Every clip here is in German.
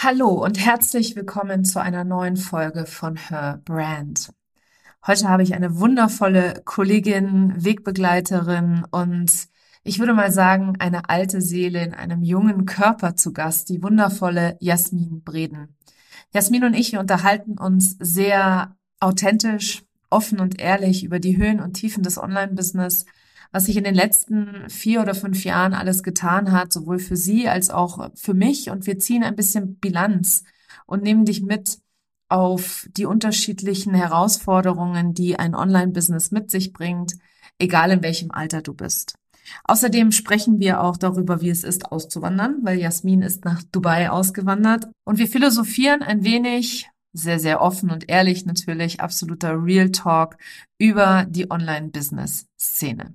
Hallo und herzlich willkommen zu einer neuen Folge von Her Brand. Heute habe ich eine wundervolle Kollegin, Wegbegleiterin und ich würde mal sagen, eine alte Seele in einem jungen Körper zu Gast, die wundervolle Jasmin Breden. Jasmin und ich, wir unterhalten uns sehr authentisch, offen und ehrlich über die Höhen und Tiefen des Online-Business, was sich in den letzten vier oder fünf Jahren alles getan hat, sowohl für sie als auch für mich. Und wir ziehen ein bisschen Bilanz und nehmen dich mit auf die unterschiedlichen Herausforderungen, die ein Online-Business mit sich bringt, egal in welchem Alter du bist. Außerdem sprechen wir auch darüber, wie es ist, auszuwandern, weil Jasmin ist nach Dubai ausgewandert. Und wir philosophieren ein wenig, sehr, sehr offen und ehrlich natürlich, absoluter Real Talk über die Online-Business-Szene.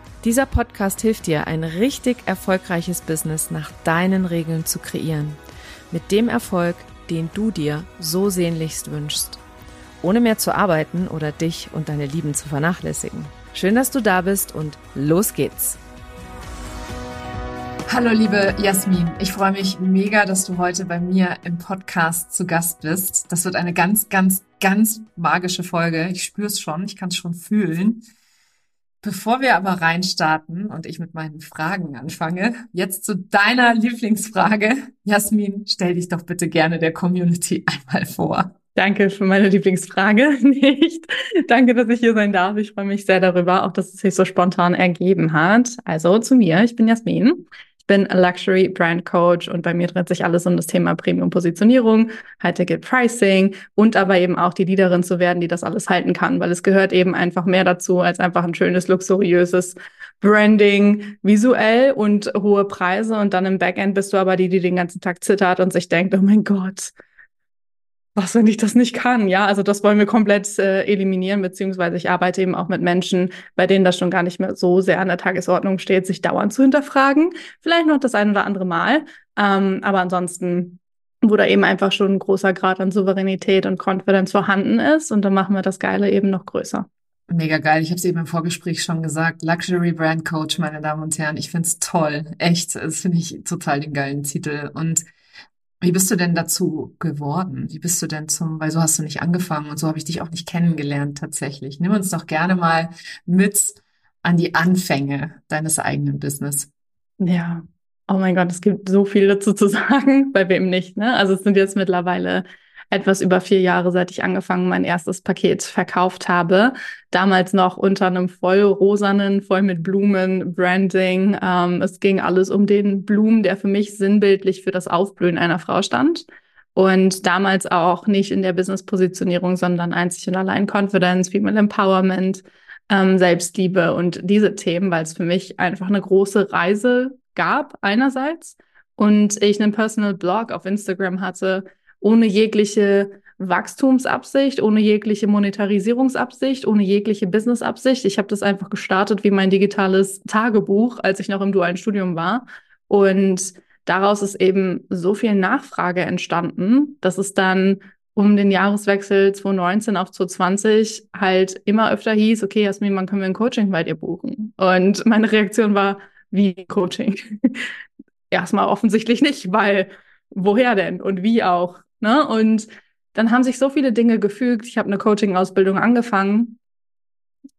Dieser Podcast hilft dir, ein richtig erfolgreiches Business nach deinen Regeln zu kreieren. Mit dem Erfolg, den du dir so sehnlichst wünschst. Ohne mehr zu arbeiten oder dich und deine Lieben zu vernachlässigen. Schön, dass du da bist und los geht's. Hallo liebe Jasmin, ich freue mich mega, dass du heute bei mir im Podcast zu Gast bist. Das wird eine ganz, ganz, ganz magische Folge. Ich spüre es schon, ich kann es schon fühlen. Bevor wir aber reinstarten und ich mit meinen Fragen anfange, jetzt zu deiner Lieblingsfrage. Jasmin, stell dich doch bitte gerne der Community einmal vor. Danke für meine Lieblingsfrage nicht. Danke, dass ich hier sein darf. Ich freue mich sehr darüber, auch dass es sich so spontan ergeben hat. Also zu mir, ich bin Jasmin bin Luxury Brand Coach und bei mir dreht sich alles um das Thema Premium Positionierung, High-Ticket Pricing und aber eben auch die Leaderin zu werden, die das alles halten kann, weil es gehört eben einfach mehr dazu als einfach ein schönes, luxuriöses Branding visuell und hohe Preise und dann im Backend bist du aber die, die den ganzen Tag zittert und sich denkt, oh mein Gott, was, wenn ich das nicht kann? Ja, also das wollen wir komplett äh, eliminieren, beziehungsweise ich arbeite eben auch mit Menschen, bei denen das schon gar nicht mehr so sehr an der Tagesordnung steht, sich dauernd zu hinterfragen. Vielleicht noch das ein oder andere Mal, ähm, aber ansonsten, wo da eben einfach schon ein großer Grad an Souveränität und Confidence vorhanden ist und dann machen wir das Geile eben noch größer. Mega geil. Ich habe es eben im Vorgespräch schon gesagt. Luxury Brand Coach, meine Damen und Herren. Ich find's toll. Echt. Das finde ich total den geilen Titel. Und wie bist du denn dazu geworden? Wie bist du denn zum, weil so hast du nicht angefangen und so habe ich dich auch nicht kennengelernt tatsächlich. Nimm uns doch gerne mal mit an die Anfänge deines eigenen Business. Ja, oh mein Gott, es gibt so viel dazu zu sagen, bei wem nicht, ne? Also es sind jetzt mittlerweile etwas über vier Jahre, seit ich angefangen mein erstes Paket verkauft habe. Damals noch unter einem voll rosanen, voll mit Blumen, Branding. Ähm, es ging alles um den Blumen, der für mich sinnbildlich für das Aufblühen einer Frau stand. Und damals auch nicht in der Business-Positionierung, sondern einzig und allein Confidence, Female Empowerment, ähm, Selbstliebe und diese Themen, weil es für mich einfach eine große Reise gab einerseits und ich einen Personal Blog auf Instagram hatte, ohne jegliche Wachstumsabsicht, ohne jegliche Monetarisierungsabsicht, ohne jegliche Businessabsicht. Ich habe das einfach gestartet wie mein digitales Tagebuch, als ich noch im dualen Studium war. Und daraus ist eben so viel Nachfrage entstanden, dass es dann um den Jahreswechsel 2019 auf 2020 halt immer öfter hieß, okay, Jasmin, wann können wir ein Coaching bei dir buchen? Und meine Reaktion war, wie Coaching? Erstmal offensichtlich nicht, weil woher denn und wie auch? Ne? Und dann haben sich so viele Dinge gefügt. Ich habe eine Coaching-Ausbildung angefangen,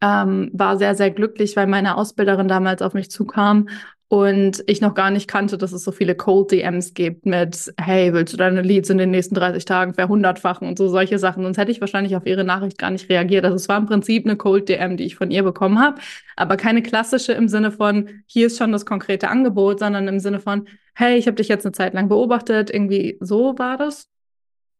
ähm, war sehr, sehr glücklich, weil meine Ausbilderin damals auf mich zukam und ich noch gar nicht kannte, dass es so viele Cold DMs gibt mit, hey, willst du deine Leads in den nächsten 30 Tagen verhundertfachen und so solche Sachen. Sonst hätte ich wahrscheinlich auf ihre Nachricht gar nicht reagiert. Also es war im Prinzip eine Cold DM, die ich von ihr bekommen habe, aber keine klassische im Sinne von, hier ist schon das konkrete Angebot, sondern im Sinne von, hey, ich habe dich jetzt eine Zeit lang beobachtet. Irgendwie so war das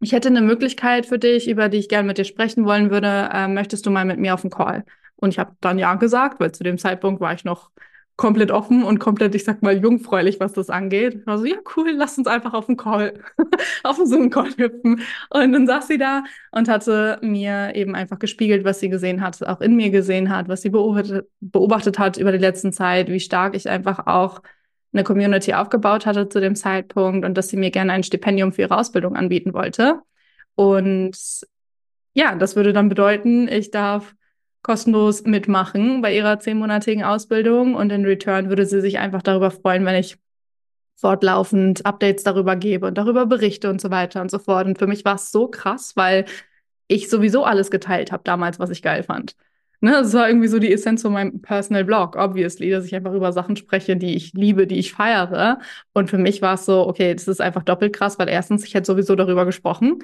ich hätte eine Möglichkeit für dich, über die ich gerne mit dir sprechen wollen würde. Äh, möchtest du mal mit mir auf den Call? Und ich habe dann ja gesagt, weil zu dem Zeitpunkt war ich noch komplett offen und komplett, ich sag mal, jungfräulich, was das angeht. Ich war so, ja, cool, lass uns einfach auf den Call, auf den Zoom-Call hüpfen. Und dann saß sie da und hatte mir eben einfach gespiegelt, was sie gesehen hat, auch in mir gesehen hat, was sie beobachtet, beobachtet hat über die letzten Zeit, wie stark ich einfach auch eine Community aufgebaut hatte zu dem Zeitpunkt und dass sie mir gerne ein Stipendium für ihre Ausbildung anbieten wollte. Und ja, das würde dann bedeuten, ich darf kostenlos mitmachen bei ihrer zehnmonatigen Ausbildung und in Return würde sie sich einfach darüber freuen, wenn ich fortlaufend Updates darüber gebe und darüber berichte und so weiter und so fort. Und für mich war es so krass, weil ich sowieso alles geteilt habe damals, was ich geil fand. Ne, das war irgendwie so die Essenz von meinem Personal Blog, obviously, dass ich einfach über Sachen spreche, die ich liebe, die ich feiere. Und für mich war es so, okay, das ist einfach doppelt krass, weil erstens, ich hätte sowieso darüber gesprochen.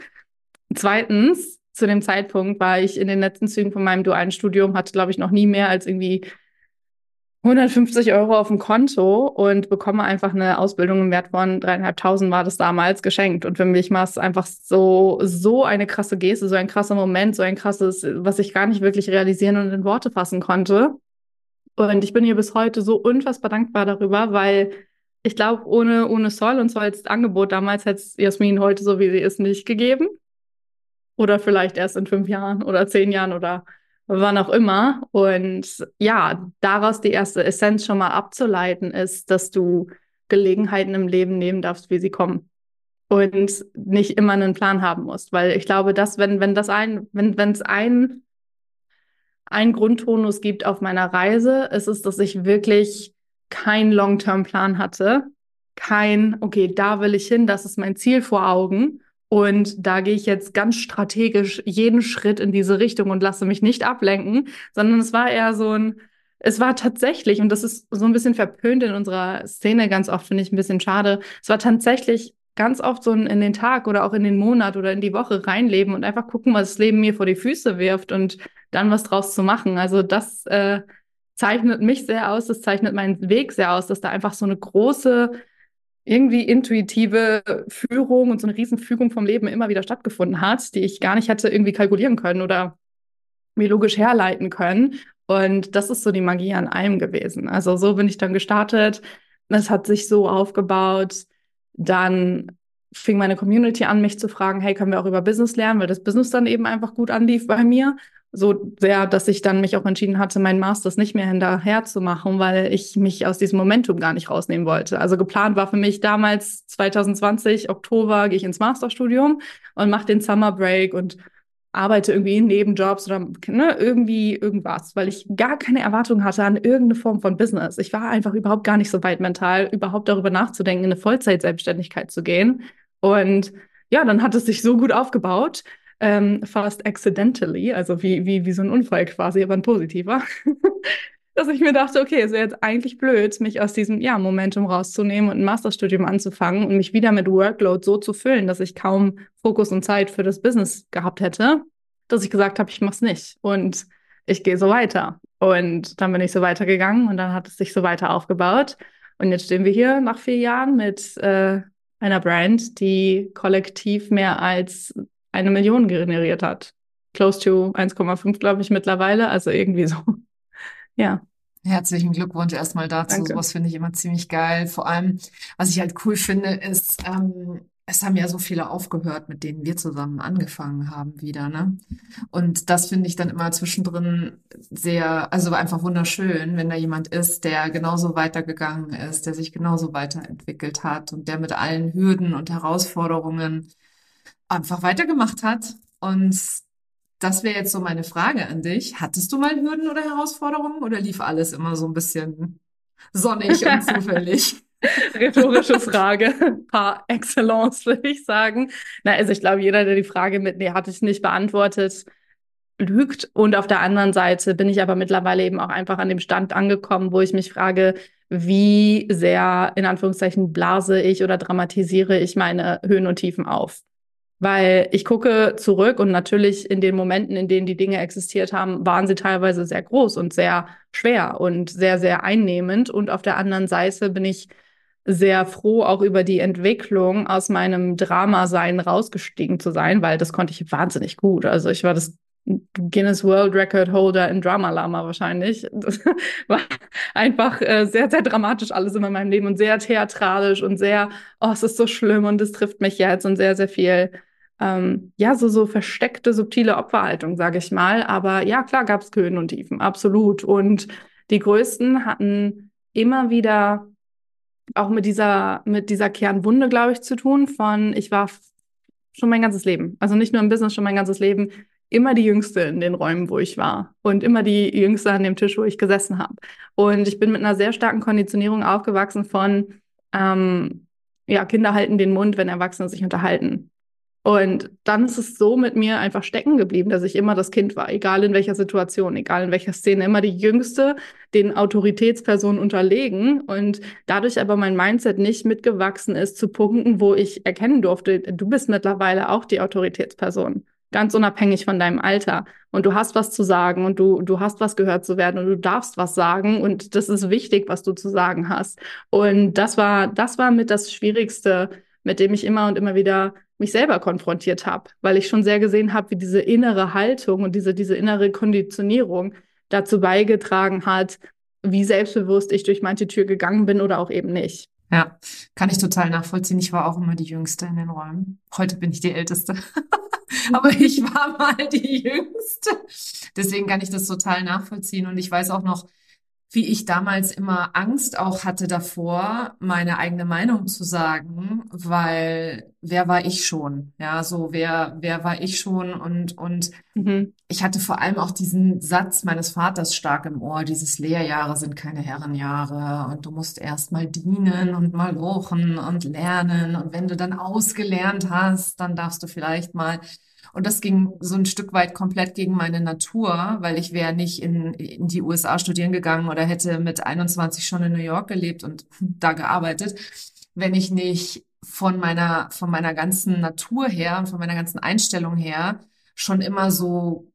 Zweitens, zu dem Zeitpunkt war ich in den letzten Zügen von meinem dualen Studium, hatte, glaube ich, noch nie mehr als irgendwie 150 Euro auf dem Konto und bekomme einfach eine Ausbildung im Wert von dreieinhalbtausend war das damals geschenkt. Und für mich war es einfach so, so eine krasse Geste, so ein krasser Moment, so ein krasses, was ich gar nicht wirklich realisieren und in Worte fassen konnte. Und ich bin ihr bis heute so unfassbar dankbar darüber, weil ich glaube, ohne, ohne Sol und Sols Angebot damals hätte es Jasmin heute so, wie sie ist, nicht gegeben. Oder vielleicht erst in fünf Jahren oder zehn Jahren oder wann auch immer. Und ja, daraus die erste Essenz schon mal abzuleiten ist, dass du Gelegenheiten im Leben nehmen darfst, wie sie kommen. Und nicht immer einen Plan haben musst. Weil ich glaube, dass, wenn, wenn das ein, wenn, wenn es ein, ein Grundtonus gibt auf meiner Reise, ist es, dass ich wirklich keinen Long-Term-Plan hatte. Kein, okay, da will ich hin, das ist mein Ziel vor Augen, und da gehe ich jetzt ganz strategisch jeden Schritt in diese Richtung und lasse mich nicht ablenken, sondern es war eher so ein, es war tatsächlich, und das ist so ein bisschen verpönt in unserer Szene ganz oft, finde ich ein bisschen schade, es war tatsächlich ganz oft so ein in den Tag oder auch in den Monat oder in die Woche reinleben und einfach gucken, was das Leben mir vor die Füße wirft und dann was draus zu machen. Also das äh, zeichnet mich sehr aus, das zeichnet meinen Weg sehr aus, dass da einfach so eine große irgendwie intuitive Führung und so eine Riesenfügung vom Leben immer wieder stattgefunden hat, die ich gar nicht hätte irgendwie kalkulieren können oder mir logisch herleiten können. Und das ist so die Magie an allem gewesen. Also so bin ich dann gestartet. Es hat sich so aufgebaut. Dann fing meine Community an, mich zu fragen, hey, können wir auch über Business lernen, weil das Business dann eben einfach gut anlief bei mir so sehr, dass ich dann mich auch entschieden hatte, meinen Masters nicht mehr hinterher zu machen, weil ich mich aus diesem Momentum gar nicht rausnehmen wollte. Also geplant war für mich damals 2020 Oktober gehe ich ins Masterstudium und mache den Summer Break und arbeite irgendwie in Nebenjobs oder ne, irgendwie irgendwas, weil ich gar keine Erwartung hatte an irgendeine Form von Business. Ich war einfach überhaupt gar nicht so weit mental, überhaupt darüber nachzudenken, in eine Vollzeit-Selbstständigkeit zu gehen. Und ja, dann hat es sich so gut aufgebaut, ähm, fast accidentally, also wie, wie, wie so ein Unfall quasi, aber ein positiver, dass ich mir dachte, okay, es wäre jetzt eigentlich blöd, mich aus diesem ja, Momentum rauszunehmen und ein Masterstudium anzufangen und mich wieder mit Workload so zu füllen, dass ich kaum Fokus und Zeit für das Business gehabt hätte, dass ich gesagt habe, ich mache es nicht und ich gehe so weiter. Und dann bin ich so weitergegangen und dann hat es sich so weiter aufgebaut. Und jetzt stehen wir hier nach vier Jahren mit äh, einer Brand, die kollektiv mehr als eine Million generiert hat. Close to 1,5, glaube ich, mittlerweile. Also irgendwie so. Ja. Herzlichen Glückwunsch erstmal dazu. Danke. Sowas finde ich immer ziemlich geil. Vor allem, was ich halt cool finde, ist, ähm, es haben ja so viele aufgehört, mit denen wir zusammen angefangen haben wieder, ne? Und das finde ich dann immer zwischendrin sehr, also einfach wunderschön, wenn da jemand ist, der genauso weitergegangen ist, der sich genauso weiterentwickelt hat und der mit allen Hürden und Herausforderungen einfach weitergemacht hat. Und das wäre jetzt so meine Frage an dich. Hattest du mal Hürden oder Herausforderungen oder lief alles immer so ein bisschen sonnig und zufällig? Rhetorische Frage, par excellence, würde ich sagen. Na, also ich glaube, jeder, der die Frage mit, nee, hatte ich nicht beantwortet, lügt. Und auf der anderen Seite bin ich aber mittlerweile eben auch einfach an dem Stand angekommen, wo ich mich frage, wie sehr, in Anführungszeichen, blase ich oder dramatisiere ich meine Höhen und Tiefen auf. Weil ich gucke zurück und natürlich in den Momenten, in denen die Dinge existiert haben, waren sie teilweise sehr groß und sehr schwer und sehr, sehr einnehmend. Und auf der anderen Seite bin ich sehr froh, auch über die Entwicklung aus meinem Drama-Sein rausgestiegen zu sein, weil das konnte ich wahnsinnig gut. Also ich war das Guinness World Record Holder in Drama Lama wahrscheinlich. Das war einfach äh, sehr, sehr dramatisch alles in meinem Leben und sehr theatralisch und sehr, oh, es ist so schlimm und es trifft mich jetzt und sehr, sehr viel, ähm, ja, so, so versteckte, subtile Opferhaltung, sage ich mal. Aber ja, klar gab es Höhen und Tiefen, absolut. Und die Größten hatten immer wieder auch mit dieser, mit dieser Kernwunde, glaube ich, zu tun von, ich war schon mein ganzes Leben, also nicht nur im Business, schon mein ganzes Leben, immer die Jüngste in den Räumen, wo ich war und immer die Jüngste an dem Tisch, wo ich gesessen habe. Und ich bin mit einer sehr starken Konditionierung aufgewachsen von, ähm, ja, Kinder halten den Mund, wenn Erwachsene sich unterhalten. Und dann ist es so mit mir einfach stecken geblieben, dass ich immer das Kind war, egal in welcher Situation, egal in welcher Szene, immer die Jüngste, den Autoritätspersonen unterlegen und dadurch aber mein Mindset nicht mitgewachsen ist zu Punkten, wo ich erkennen durfte, du bist mittlerweile auch die Autoritätsperson ganz unabhängig von deinem Alter. Und du hast was zu sagen und du, du hast was gehört zu werden und du darfst was sagen und das ist wichtig, was du zu sagen hast. Und das war, das war mit das Schwierigste, mit dem ich immer und immer wieder mich selber konfrontiert habe, weil ich schon sehr gesehen habe, wie diese innere Haltung und diese, diese innere Konditionierung dazu beigetragen hat, wie selbstbewusst ich durch manche Tür gegangen bin oder auch eben nicht. Ja, kann ich total nachvollziehen. Ich war auch immer die Jüngste in den Räumen. Heute bin ich die Älteste. Aber ich war mal die Jüngste. Deswegen kann ich das total nachvollziehen. Und ich weiß auch noch, wie ich damals immer Angst auch hatte davor, meine eigene Meinung zu sagen, weil wer war ich schon? Ja, so wer, wer war ich schon? Und, und mhm. ich hatte vor allem auch diesen Satz meines Vaters stark im Ohr, dieses Lehrjahre sind keine Herrenjahre und du musst erst mal dienen und mal lochen und lernen. Und wenn du dann ausgelernt hast, dann darfst du vielleicht mal und das ging so ein Stück weit komplett gegen meine Natur, weil ich wäre nicht in, in die USA studieren gegangen oder hätte mit 21 schon in New York gelebt und da gearbeitet, wenn ich nicht von meiner, von meiner ganzen Natur her und von meiner ganzen Einstellung her schon immer so,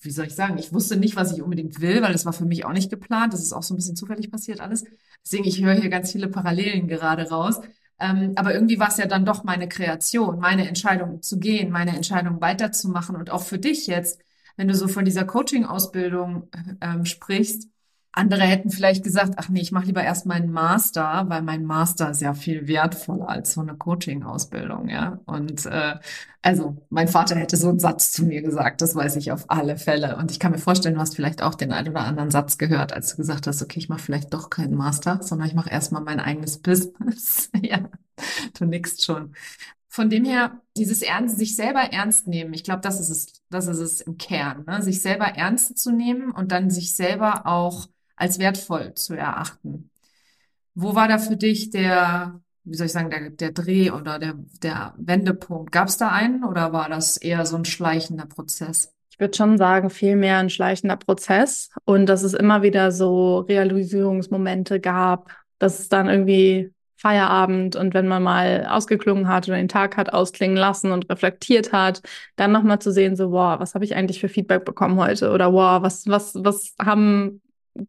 wie soll ich sagen, ich wusste nicht, was ich unbedingt will, weil das war für mich auch nicht geplant. Das ist auch so ein bisschen zufällig passiert alles. Deswegen, ich höre hier ganz viele Parallelen gerade raus. Ähm, aber irgendwie war es ja dann doch meine Kreation, meine Entscheidung zu gehen, meine Entscheidung weiterzumachen. Und auch für dich jetzt, wenn du so von dieser Coaching-Ausbildung ähm, sprichst, andere hätten vielleicht gesagt, ach nee, ich mache lieber erst meinen Master, weil mein Master ist ja viel wertvoller als so eine Coaching-Ausbildung, ja. Und äh, also mein Vater hätte so einen Satz zu mir gesagt, das weiß ich auf alle Fälle. Und ich kann mir vorstellen, du hast vielleicht auch den einen oder anderen Satz gehört, als du gesagt hast, okay, ich mache vielleicht doch keinen Master, sondern ich mache erstmal mein eigenes Business. ja, du nickst schon. Von dem her, dieses Ernst, sich selber ernst nehmen, ich glaube, das ist es, das ist es im Kern, ne? sich selber ernst zu nehmen und dann sich selber auch als wertvoll zu erachten. Wo war da für dich der, wie soll ich sagen, der, der Dreh oder der, der Wendepunkt? Gab es da einen oder war das eher so ein schleichender Prozess? Ich würde schon sagen, viel mehr ein schleichender Prozess und dass es immer wieder so Realisierungsmomente gab, dass es dann irgendwie Feierabend und wenn man mal ausgeklungen hat oder den Tag hat ausklingen lassen und reflektiert hat, dann nochmal zu sehen, so, wow, was habe ich eigentlich für Feedback bekommen heute? Oder wow, was, was, was haben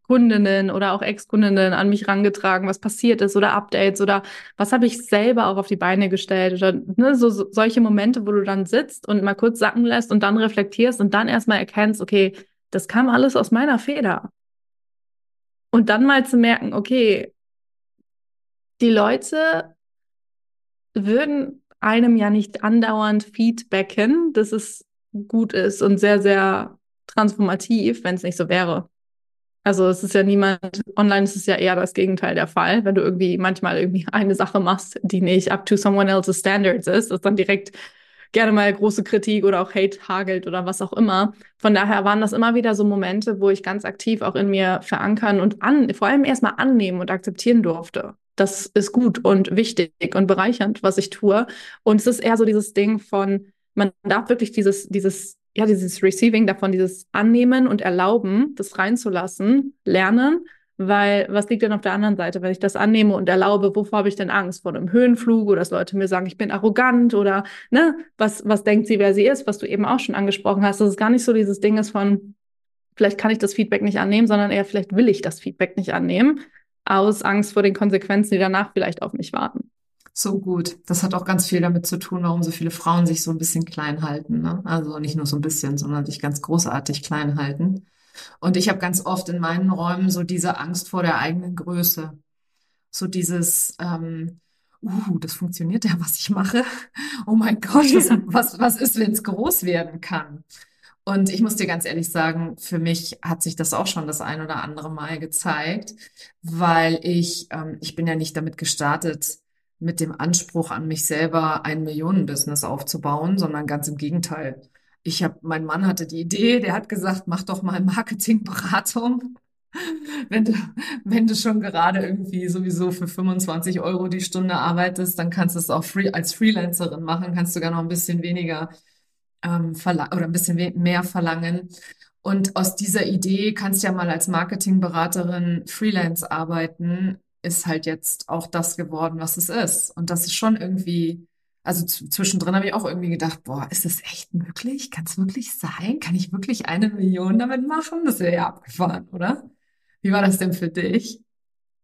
Kundinnen oder auch Ex-Kundinnen an mich rangetragen, was passiert ist oder Updates oder was habe ich selber auch auf die Beine gestellt oder ne, so, so solche Momente, wo du dann sitzt und mal kurz sacken lässt und dann reflektierst und dann erstmal erkennst, okay, das kam alles aus meiner Feder. Und dann mal zu merken, okay, die Leute würden einem ja nicht andauernd feedbacken, dass es gut ist und sehr, sehr transformativ, wenn es nicht so wäre. Also es ist ja niemand, online ist es ja eher das Gegenteil der Fall. Wenn du irgendwie manchmal irgendwie eine Sache machst, die nicht up to someone else's standards ist, ist dann direkt gerne mal große Kritik oder auch Hate hagelt oder was auch immer. Von daher waren das immer wieder so Momente, wo ich ganz aktiv auch in mir verankern und an, vor allem erstmal annehmen und akzeptieren durfte. Das ist gut und wichtig und bereichernd, was ich tue. Und es ist eher so dieses Ding von, man darf wirklich dieses, dieses ja, dieses Receiving davon, dieses Annehmen und Erlauben, das reinzulassen, lernen, weil was liegt denn auf der anderen Seite, wenn ich das annehme und erlaube, wovor habe ich denn Angst? Vor einem Höhenflug oder dass Leute mir sagen, ich bin arrogant oder ne, was, was denkt sie, wer sie ist, was du eben auch schon angesprochen hast, dass es gar nicht so dieses Ding ist von, vielleicht kann ich das Feedback nicht annehmen, sondern eher vielleicht will ich das Feedback nicht annehmen, aus Angst vor den Konsequenzen, die danach vielleicht auf mich warten. So gut. Das hat auch ganz viel damit zu tun, warum so viele Frauen sich so ein bisschen klein halten. Ne? Also nicht nur so ein bisschen, sondern sich ganz großartig klein halten. Und ich habe ganz oft in meinen Räumen so diese Angst vor der eigenen Größe. So dieses, ähm, uh, das funktioniert ja, was ich mache. Oh mein Gott, was, was, was ist, wenn es groß werden kann? Und ich muss dir ganz ehrlich sagen, für mich hat sich das auch schon das ein oder andere Mal gezeigt, weil ich, ähm, ich bin ja nicht damit gestartet, mit dem Anspruch an mich selber ein Millionenbusiness aufzubauen, sondern ganz im Gegenteil. Ich habe, mein Mann hatte die Idee, der hat gesagt, mach doch mal Marketingberatung. Wenn du, wenn du schon gerade irgendwie sowieso für 25 Euro die Stunde arbeitest, dann kannst du es auch free, als Freelancerin machen, kannst du gar noch ein bisschen weniger ähm, oder ein bisschen mehr verlangen. Und aus dieser Idee kannst du ja mal als Marketingberaterin Freelance arbeiten, ist halt jetzt auch das geworden, was es ist. Und das ist schon irgendwie, also zwischendrin habe ich auch irgendwie gedacht, boah, ist das echt möglich? Kann es wirklich sein? Kann ich wirklich eine Million damit machen? Das wäre ja abgefahren, oder? Wie war das denn für dich?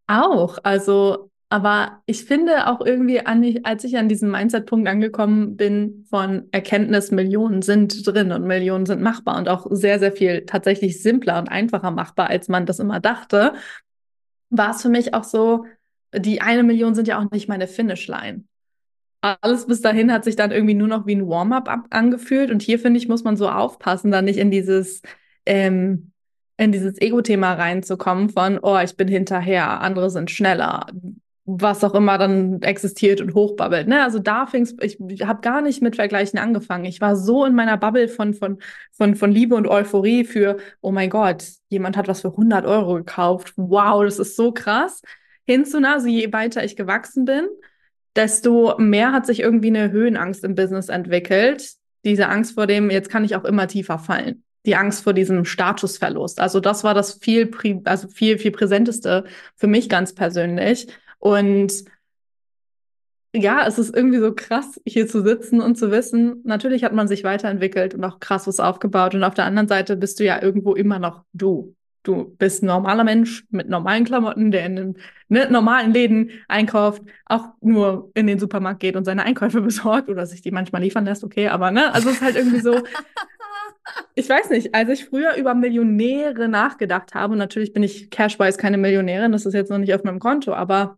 Auch. Also aber ich finde auch irgendwie, als ich an diesem Mindset-Punkt angekommen bin, von Erkenntnis, Millionen sind drin und Millionen sind machbar und auch sehr, sehr viel tatsächlich simpler und einfacher machbar, als man das immer dachte, war es für mich auch so, die eine Million sind ja auch nicht meine Finishline. Alles bis dahin hat sich dann irgendwie nur noch wie ein Warm-up angefühlt. Und hier, finde ich, muss man so aufpassen, da nicht in dieses, ähm, in dieses Ego-Thema reinzukommen von, oh, ich bin hinterher, andere sind schneller, was auch immer dann existiert und hochbabbelt. Ne? Also da fing's, ich, ich habe gar nicht mit Vergleichen angefangen. Ich war so in meiner Bubble von, von, von, von Liebe und Euphorie für, oh mein Gott, jemand hat was für 100 Euro gekauft. Wow, das ist so krass. Hinzu, also je weiter ich gewachsen bin, desto mehr hat sich irgendwie eine Höhenangst im Business entwickelt. Diese Angst vor dem, jetzt kann ich auch immer tiefer fallen. Die Angst vor diesem Statusverlust. Also das war das viel, also viel, viel präsenteste für mich ganz persönlich und ja, es ist irgendwie so krass, hier zu sitzen und zu wissen, natürlich hat man sich weiterentwickelt und auch krass was aufgebaut. Und auf der anderen Seite bist du ja irgendwo immer noch du. Du bist ein normaler Mensch mit normalen Klamotten, der in einem ne, normalen Läden einkauft, auch nur in den Supermarkt geht und seine Einkäufe besorgt oder sich die manchmal liefern lässt, okay, aber ne, also es ist halt irgendwie so, ich weiß nicht, als ich früher über Millionäre nachgedacht habe, und natürlich bin ich cashwise keine Millionärin, das ist jetzt noch nicht auf meinem Konto, aber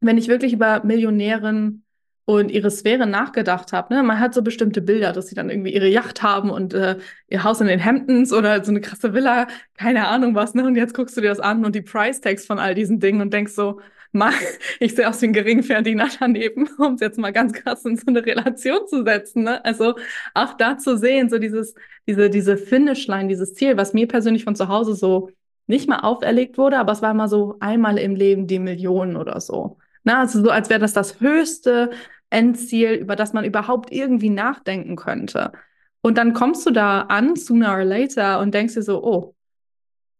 wenn ich wirklich über Millionären und ihre Sphäre nachgedacht habe, ne, man hat so bestimmte Bilder, dass sie dann irgendwie ihre Yacht haben und äh, ihr Haus in den Hamptons oder so eine krasse Villa, keine Ahnung was, ne? Und jetzt guckst du dir das an und die Price Tags von all diesen Dingen und denkst so, Mann, ich sehe aus wie ein Geringverdiener daneben, um es jetzt mal ganz krass in so eine Relation zu setzen. Ne? Also auch da zu sehen, so dieses, diese, diese Finishline, dieses Ziel, was mir persönlich von zu Hause so nicht mal auferlegt wurde, aber es war immer so einmal im Leben die Millionen oder so. Na, also so, als wäre das das höchste Endziel, über das man überhaupt irgendwie nachdenken könnte. Und dann kommst du da an, sooner or later, und denkst dir so, oh,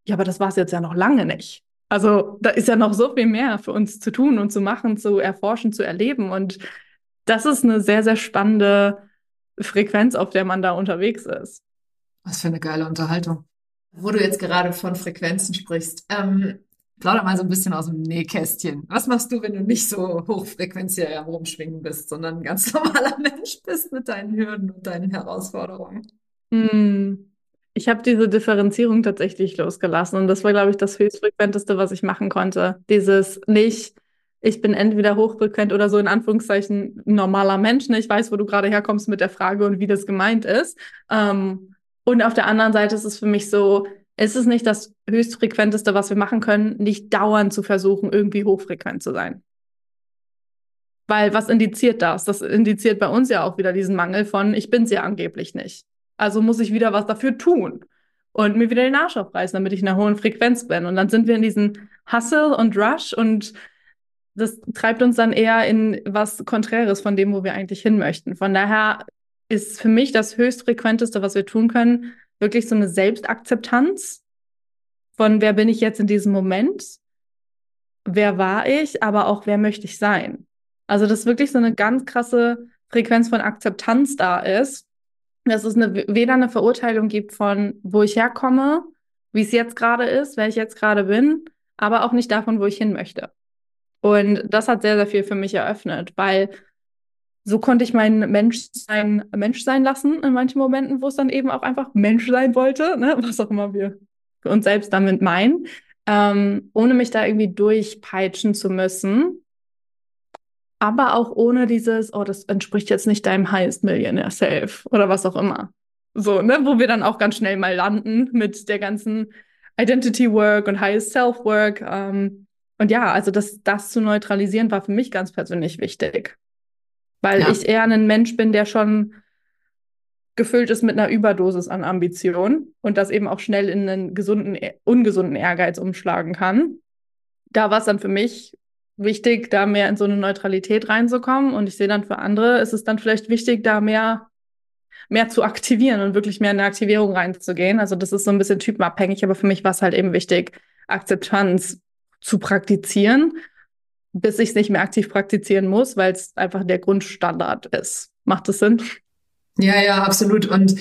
ja, aber das war es jetzt ja noch lange nicht. Also da ist ja noch so viel mehr für uns zu tun und zu machen, zu erforschen, zu erleben. Und das ist eine sehr, sehr spannende Frequenz, auf der man da unterwegs ist. Was für eine geile Unterhaltung. Wo du jetzt gerade von Frequenzen sprichst. Ähm, Plauder mal so ein bisschen aus dem Nähkästchen. Was machst du, wenn du nicht so hochfrequenziell am Rumschwingen bist, sondern ein ganz normaler Mensch bist mit deinen Hürden und deinen Herausforderungen? Hm. Ich habe diese Differenzierung tatsächlich losgelassen und das war, glaube ich, das höchstfrequenteste, was ich machen konnte. Dieses nicht, ich bin entweder hochfrequent oder so in Anführungszeichen normaler Mensch. Ne? Ich weiß, wo du gerade herkommst mit der Frage und wie das gemeint ist. Ähm, und auf der anderen Seite ist es für mich so, ist es nicht das höchstfrequenteste, was wir machen können, nicht dauernd zu versuchen, irgendwie hochfrequent zu sein. Weil was indiziert das? Das indiziert bei uns ja auch wieder diesen Mangel von, ich bin es ja angeblich nicht. Also muss ich wieder was dafür tun und mir wieder den Arsch aufreißen, damit ich in einer hohen Frequenz bin. Und dann sind wir in diesem Hustle und Rush und das treibt uns dann eher in was Konträres von dem, wo wir eigentlich hin möchten. Von daher ist für mich das höchstfrequenteste, was wir tun können, wirklich so eine Selbstakzeptanz von wer bin ich jetzt in diesem Moment, wer war ich, aber auch wer möchte ich sein. Also dass wirklich so eine ganz krasse Frequenz von Akzeptanz da ist, dass es eine, weder eine Verurteilung gibt von wo ich herkomme, wie es jetzt gerade ist, wer ich jetzt gerade bin, aber auch nicht davon, wo ich hin möchte. Und das hat sehr, sehr viel für mich eröffnet, weil so konnte ich mein Menschsein Mensch sein lassen in manchen Momenten, wo es dann eben auch einfach Mensch sein wollte, ne? was auch immer wir für uns selbst damit meinen, ähm, ohne mich da irgendwie durchpeitschen zu müssen. Aber auch ohne dieses, oh, das entspricht jetzt nicht deinem Highest Millionaire Self oder was auch immer. So, ne, wo wir dann auch ganz schnell mal landen mit der ganzen Identity Work und Highest Self Work. Ähm, und ja, also das, das zu neutralisieren war für mich ganz persönlich wichtig. Weil ja. ich eher ein Mensch bin, der schon gefüllt ist mit einer Überdosis an Ambition und das eben auch schnell in einen gesunden, ungesunden Ehrgeiz umschlagen kann. Da war es dann für mich wichtig, da mehr in so eine Neutralität reinzukommen. Und ich sehe dann für andere ist es dann vielleicht wichtig, da mehr, mehr zu aktivieren und wirklich mehr in eine Aktivierung reinzugehen. Also das ist so ein bisschen typenabhängig, aber für mich war es halt eben wichtig, Akzeptanz zu praktizieren, bis ich es nicht mehr aktiv praktizieren muss, weil es einfach der Grundstandard ist. Macht das Sinn? Ja, ja, absolut. Und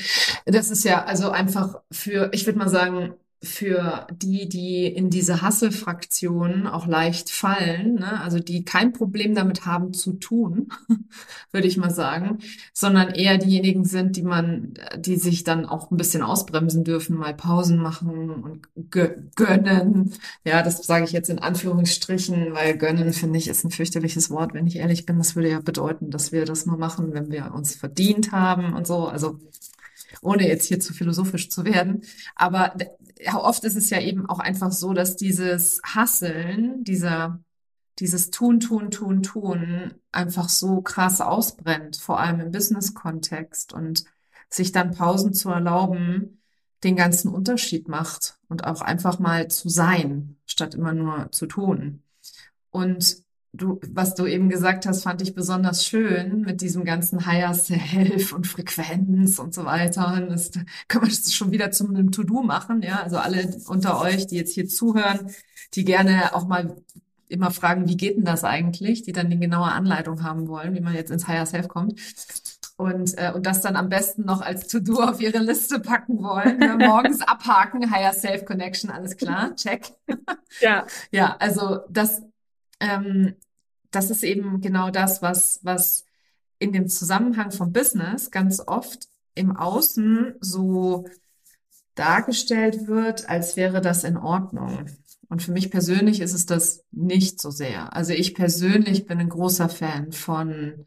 das ist ja also einfach für, ich würde mal sagen, für die, die in diese Hassel-Fraktion auch leicht fallen, ne? also die kein Problem damit haben zu tun, würde ich mal sagen, sondern eher diejenigen sind, die man, die sich dann auch ein bisschen ausbremsen dürfen, mal Pausen machen und gönnen. Ja, das sage ich jetzt in Anführungsstrichen, weil gönnen finde ich ist ein fürchterliches Wort, wenn ich ehrlich bin. Das würde ja bedeuten, dass wir das mal machen, wenn wir uns verdient haben und so. Also ohne jetzt hier zu philosophisch zu werden. Aber oft ist es ja eben auch einfach so, dass dieses Hasseln, dieser, dieses Tun, Tun, Tun, Tun einfach so krass ausbrennt, vor allem im Business-Kontext und sich dann Pausen zu erlauben, den ganzen Unterschied macht und auch einfach mal zu sein, statt immer nur zu tun. Und du, was du eben gesagt hast, fand ich besonders schön mit diesem ganzen Higher Self und Frequenz und so weiter. Und das können wir das schon wieder zu einem To-Do machen, ja. Also alle unter euch, die jetzt hier zuhören, die gerne auch mal immer fragen, wie geht denn das eigentlich, die dann die genaue Anleitung haben wollen, wie man jetzt ins Higher Self kommt. Und, äh, und das dann am besten noch als To-Do auf ihre Liste packen wollen. Ne? Morgens abhaken, Higher Self Connection, alles klar, check. Ja. Ja, also das, ähm, das ist eben genau das, was, was in dem Zusammenhang vom Business ganz oft im Außen so dargestellt wird, als wäre das in Ordnung. Und für mich persönlich ist es das nicht so sehr. Also ich persönlich bin ein großer Fan von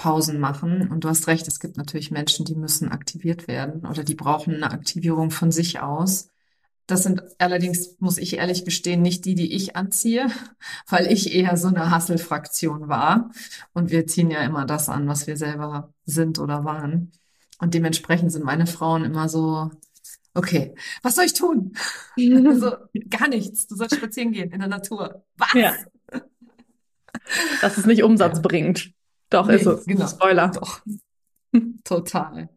Pausen machen. Und du hast recht, es gibt natürlich Menschen, die müssen aktiviert werden oder die brauchen eine Aktivierung von sich aus. Das sind allerdings, muss ich ehrlich gestehen, nicht die, die ich anziehe, weil ich eher so eine Hasselfraktion war. Und wir ziehen ja immer das an, was wir selber sind oder waren. Und dementsprechend sind meine Frauen immer so, okay, was soll ich tun? also, gar nichts. Du sollst spazieren gehen in der Natur. Was? Ja. Dass es nicht Umsatz ja. bringt. Doch, nee, ist es. Genau. Spoiler. Doch. Total.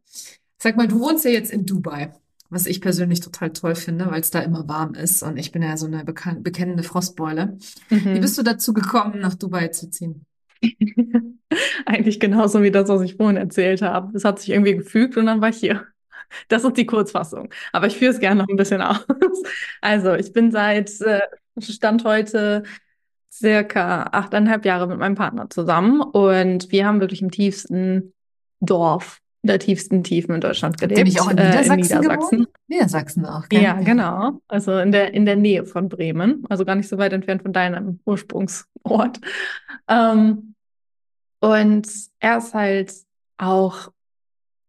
Sag mal, du wohnst ja jetzt in Dubai was ich persönlich total toll finde, weil es da immer warm ist und ich bin ja so eine bekennende Frostbeule. Mhm. Wie bist du dazu gekommen, nach Dubai zu ziehen? Eigentlich genauso wie das, was ich vorhin erzählt habe. Es hat sich irgendwie gefügt und dann war ich hier. Das ist die Kurzfassung. Aber ich führe es gerne noch ein bisschen aus. Also, ich bin seit äh, Stand heute circa achteinhalb Jahre mit meinem Partner zusammen und wir haben wirklich im tiefsten Dorf der tiefsten Tiefen in Deutschland gelebt. Bin ich auch in Niedersachsen? Äh, in Niedersachsen. Niedersachsen auch. Gell? Ja, genau. Also in der, in der Nähe von Bremen. Also gar nicht so weit entfernt von deinem Ursprungsort. Ähm, und er ist halt auch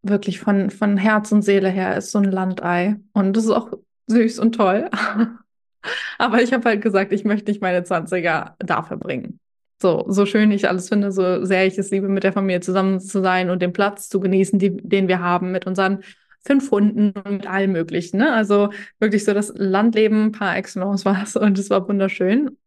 wirklich von, von Herz und Seele her ist so ein Landei. Und das ist auch süß und toll. Aber ich habe halt gesagt, ich möchte nicht meine 20er da verbringen. So, so schön ich alles finde, so sehr ich es liebe, mit der Familie zusammen zu sein und den Platz zu genießen, die, den wir haben mit unseren fünf Hunden und mit allem Möglichen. Ne? Also wirklich so das Landleben par excellence war es und es war wunderschön.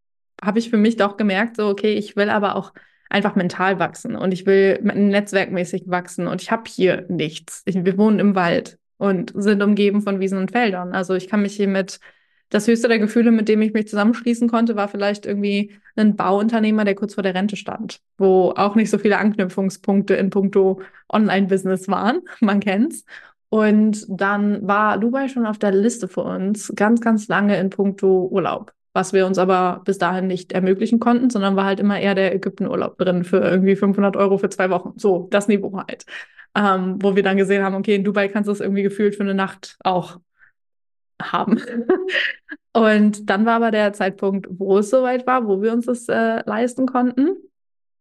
Habe ich für mich doch gemerkt, so, okay, ich will aber auch einfach mental wachsen und ich will netzwerkmäßig wachsen und ich habe hier nichts. Ich, wir wohnen im Wald und sind umgeben von Wiesen und Feldern. Also ich kann mich hier mit das höchste der Gefühle, mit dem ich mich zusammenschließen konnte, war vielleicht irgendwie ein Bauunternehmer, der kurz vor der Rente stand, wo auch nicht so viele Anknüpfungspunkte in puncto Online-Business waren. Man kennt's. Und dann war Dubai schon auf der Liste für uns ganz, ganz lange in puncto Urlaub. was wir uns aber bis dahin nicht ermöglichen konnten, sondern war halt immer eher der Ägyptenurlaub drin für irgendwie 500 Euro für zwei Wochen. So, das Niveau halt. Ähm, wo wir dann gesehen haben, okay, in Dubai kannst du es irgendwie gefühlt für eine Nacht auch haben. Und dann war aber der Zeitpunkt, wo es soweit war, wo wir uns das äh, leisten konnten.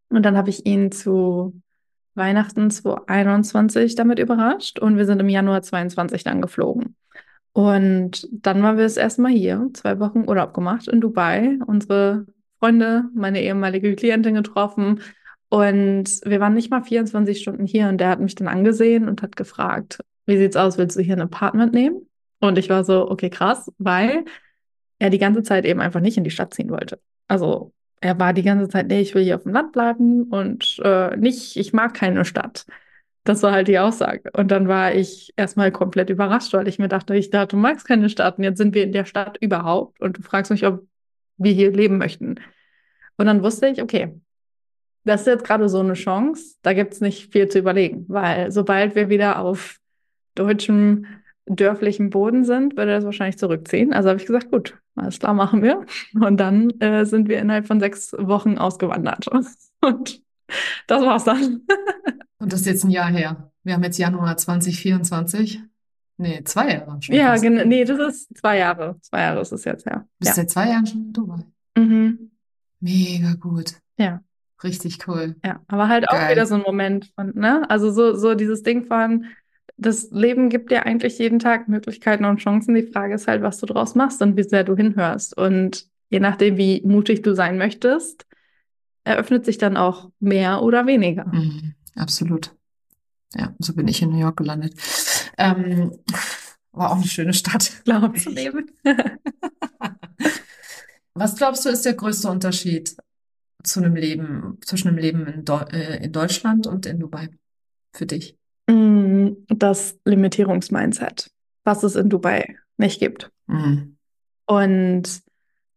Und dann habe ich ihn zu Weihnachten 2021 damit überrascht und wir sind im Januar 22 dann geflogen. Und dann waren wir das erste Mal hier, zwei Wochen Urlaub gemacht in Dubai, unsere Freunde, meine ehemalige Klientin getroffen und wir waren nicht mal 24 Stunden hier und der hat mich dann angesehen und hat gefragt, wie sieht's aus, willst du hier ein Apartment nehmen? Und ich war so, okay, krass, weil er die ganze Zeit eben einfach nicht in die Stadt ziehen wollte. Also er war die ganze Zeit, nee, ich will hier auf dem Land bleiben und äh, nicht, ich mag keine Stadt. Das war halt die Aussage. Und dann war ich erstmal komplett überrascht, weil ich mir dachte, ich dachte, du magst keine Stadt und jetzt sind wir in der Stadt überhaupt und du fragst mich, ob wir hier leben möchten. Und dann wusste ich, okay, das ist jetzt gerade so eine Chance, da gibt es nicht viel zu überlegen, weil sobald wir wieder auf deutschem dörflichen Boden sind, würde er das wahrscheinlich zurückziehen. Also habe ich gesagt, gut, alles klar, machen wir. Und dann äh, sind wir innerhalb von sechs Wochen ausgewandert. Und das war's dann. Und das ist jetzt ein Jahr her. Wir haben jetzt Januar 2024. Nee, zwei Jahre schon. Ja, genau. Nee, das ist zwei Jahre. Zwei Jahre ist es jetzt her. Bist ja. seit zwei Jahren schon in Dubai. Mhm. Mega gut. Ja. Richtig cool. Ja, aber halt Geil. auch wieder so ein Moment von, ne? Also so, so dieses Ding von, das Leben gibt dir eigentlich jeden Tag Möglichkeiten und Chancen. Die Frage ist halt, was du draus machst und wie sehr du hinhörst. Und je nachdem, wie mutig du sein möchtest, eröffnet sich dann auch mehr oder weniger. Mhm, absolut. Ja, so bin ich in New York gelandet. Ähm, war auch eine schöne Stadt, glaube ich. Zu leben. Was glaubst du, ist der größte Unterschied zu einem Leben, zwischen einem Leben in, Do äh, in Deutschland und in Dubai für dich? Mm, das Limitierungsmindset, was es in Dubai nicht gibt. Mhm. Und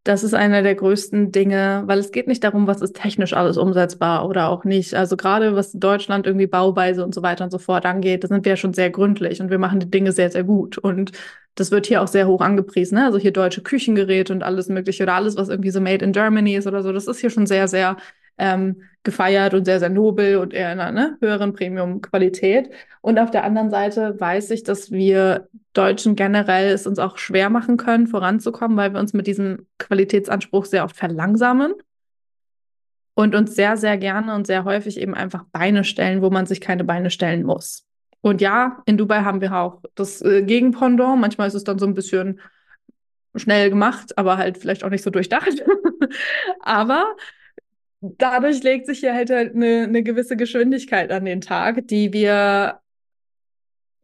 das ist einer der größten Dinge, weil es geht nicht darum, was ist technisch alles umsetzbar oder auch nicht. Also gerade was Deutschland irgendwie Bauweise und so weiter und so fort angeht, da sind wir ja schon sehr gründlich und wir machen die Dinge sehr, sehr gut. Und das wird hier auch sehr hoch angepriesen. Ne? Also hier deutsche Küchengeräte und alles mögliche oder alles, was irgendwie so made in Germany ist oder so, das ist hier schon sehr, sehr ähm, gefeiert und sehr, sehr nobel und eher in einer ne, höheren Premium-Qualität. Und auf der anderen Seite weiß ich, dass wir Deutschen generell es uns auch schwer machen können, voranzukommen, weil wir uns mit diesem Qualitätsanspruch sehr oft verlangsamen und uns sehr, sehr gerne und sehr häufig eben einfach Beine stellen, wo man sich keine Beine stellen muss. Und ja, in Dubai haben wir auch das äh, Gegenpendant. Manchmal ist es dann so ein bisschen schnell gemacht, aber halt vielleicht auch nicht so durchdacht. aber dadurch legt sich hier halt eine, eine gewisse Geschwindigkeit an den Tag, die wir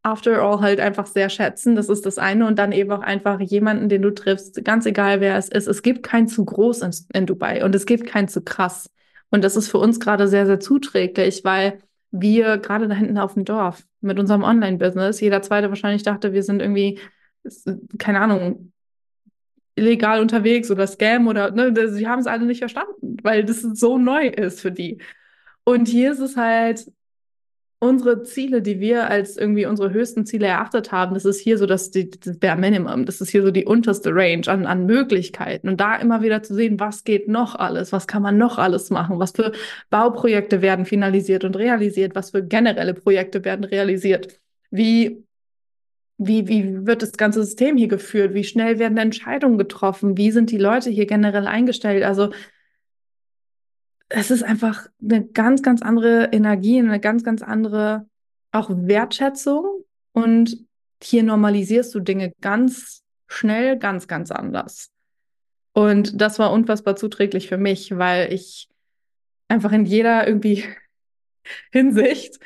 after all halt einfach sehr schätzen. Das ist das eine. Und dann eben auch einfach jemanden, den du triffst, ganz egal wer es ist. Es gibt kein zu groß in, in Dubai und es gibt kein zu krass. Und das ist für uns gerade sehr, sehr zuträglich, weil wir gerade da hinten auf dem Dorf mit unserem Online-Business, jeder zweite wahrscheinlich dachte, wir sind irgendwie, keine Ahnung, illegal unterwegs oder Scam oder, ne, sie haben es alle nicht verstanden, weil das so neu ist für die. Und hier ist es halt unsere Ziele, die wir als irgendwie unsere höchsten Ziele erachtet haben, das ist hier so das, die, das Bare Minimum, das ist hier so die unterste Range an, an Möglichkeiten. Und da immer wieder zu sehen, was geht noch alles, was kann man noch alles machen, was für Bauprojekte werden finalisiert und realisiert, was für generelle Projekte werden realisiert, wie wie, wie wird das ganze System hier geführt? Wie schnell werden Entscheidungen getroffen? Wie sind die Leute hier generell eingestellt? Also es ist einfach eine ganz, ganz andere Energie, eine ganz, ganz andere auch Wertschätzung. Und hier normalisierst du Dinge ganz schnell, ganz, ganz anders. Und das war unfassbar zuträglich für mich, weil ich einfach in jeder irgendwie Hinsicht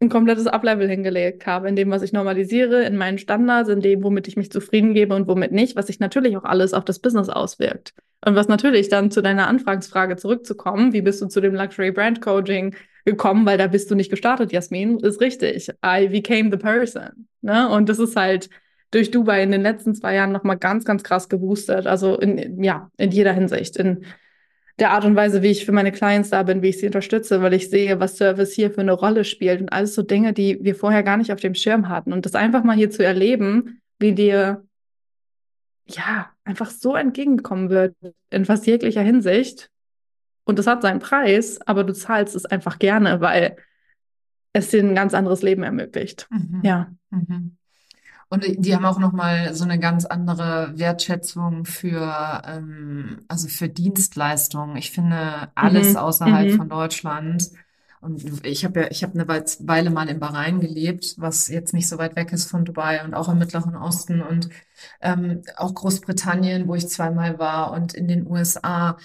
ein komplettes Uplevel hingelegt habe, in dem, was ich normalisiere, in meinen Standards, in dem, womit ich mich zufrieden gebe und womit nicht, was sich natürlich auch alles auf das Business auswirkt. Und was natürlich dann zu deiner Anfangsfrage zurückzukommen, wie bist du zu dem Luxury Brand Coaching gekommen, weil da bist du nicht gestartet, Jasmin, ist richtig. I became the person. Ne? Und das ist halt durch Dubai in den letzten zwei Jahren nochmal ganz, ganz krass geboostet. Also in, ja, in jeder Hinsicht. In der Art und Weise, wie ich für meine Clients da bin, wie ich sie unterstütze, weil ich sehe, was Service hier für eine Rolle spielt und alles so Dinge, die wir vorher gar nicht auf dem Schirm hatten. Und das einfach mal hier zu erleben, wie dir ja, einfach so entgegengekommen wird in fast jeglicher Hinsicht. Und das hat seinen Preis, aber du zahlst es einfach gerne, weil es dir ein ganz anderes Leben ermöglicht. Mhm. Ja. Mhm. Und die haben auch nochmal so eine ganz andere Wertschätzung für, ähm, also für Dienstleistungen. Ich finde alles mhm. außerhalb mhm. von Deutschland. Und ich habe ja, ich habe eine Weile mal in Bahrain gelebt, was jetzt nicht so weit weg ist von Dubai und auch im Mittleren Osten und ähm, auch Großbritannien, wo ich zweimal war und in den USA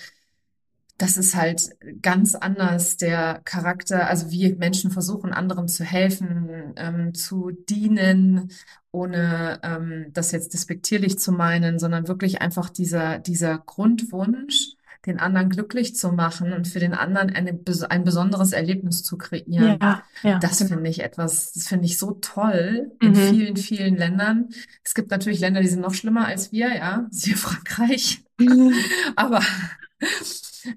das ist halt ganz anders der Charakter, also wie Menschen versuchen, anderen zu helfen, ähm, zu dienen, ohne ähm, das jetzt despektierlich zu meinen, sondern wirklich einfach dieser, dieser Grundwunsch, den anderen glücklich zu machen und für den anderen eine, ein besonderes Erlebnis zu kreieren. Ja, ja, das genau. finde ich etwas, das finde ich so toll in mhm. vielen, vielen Ländern. Es gibt natürlich Länder, die sind noch schlimmer als wir, ja, siehe Frankreich. Aber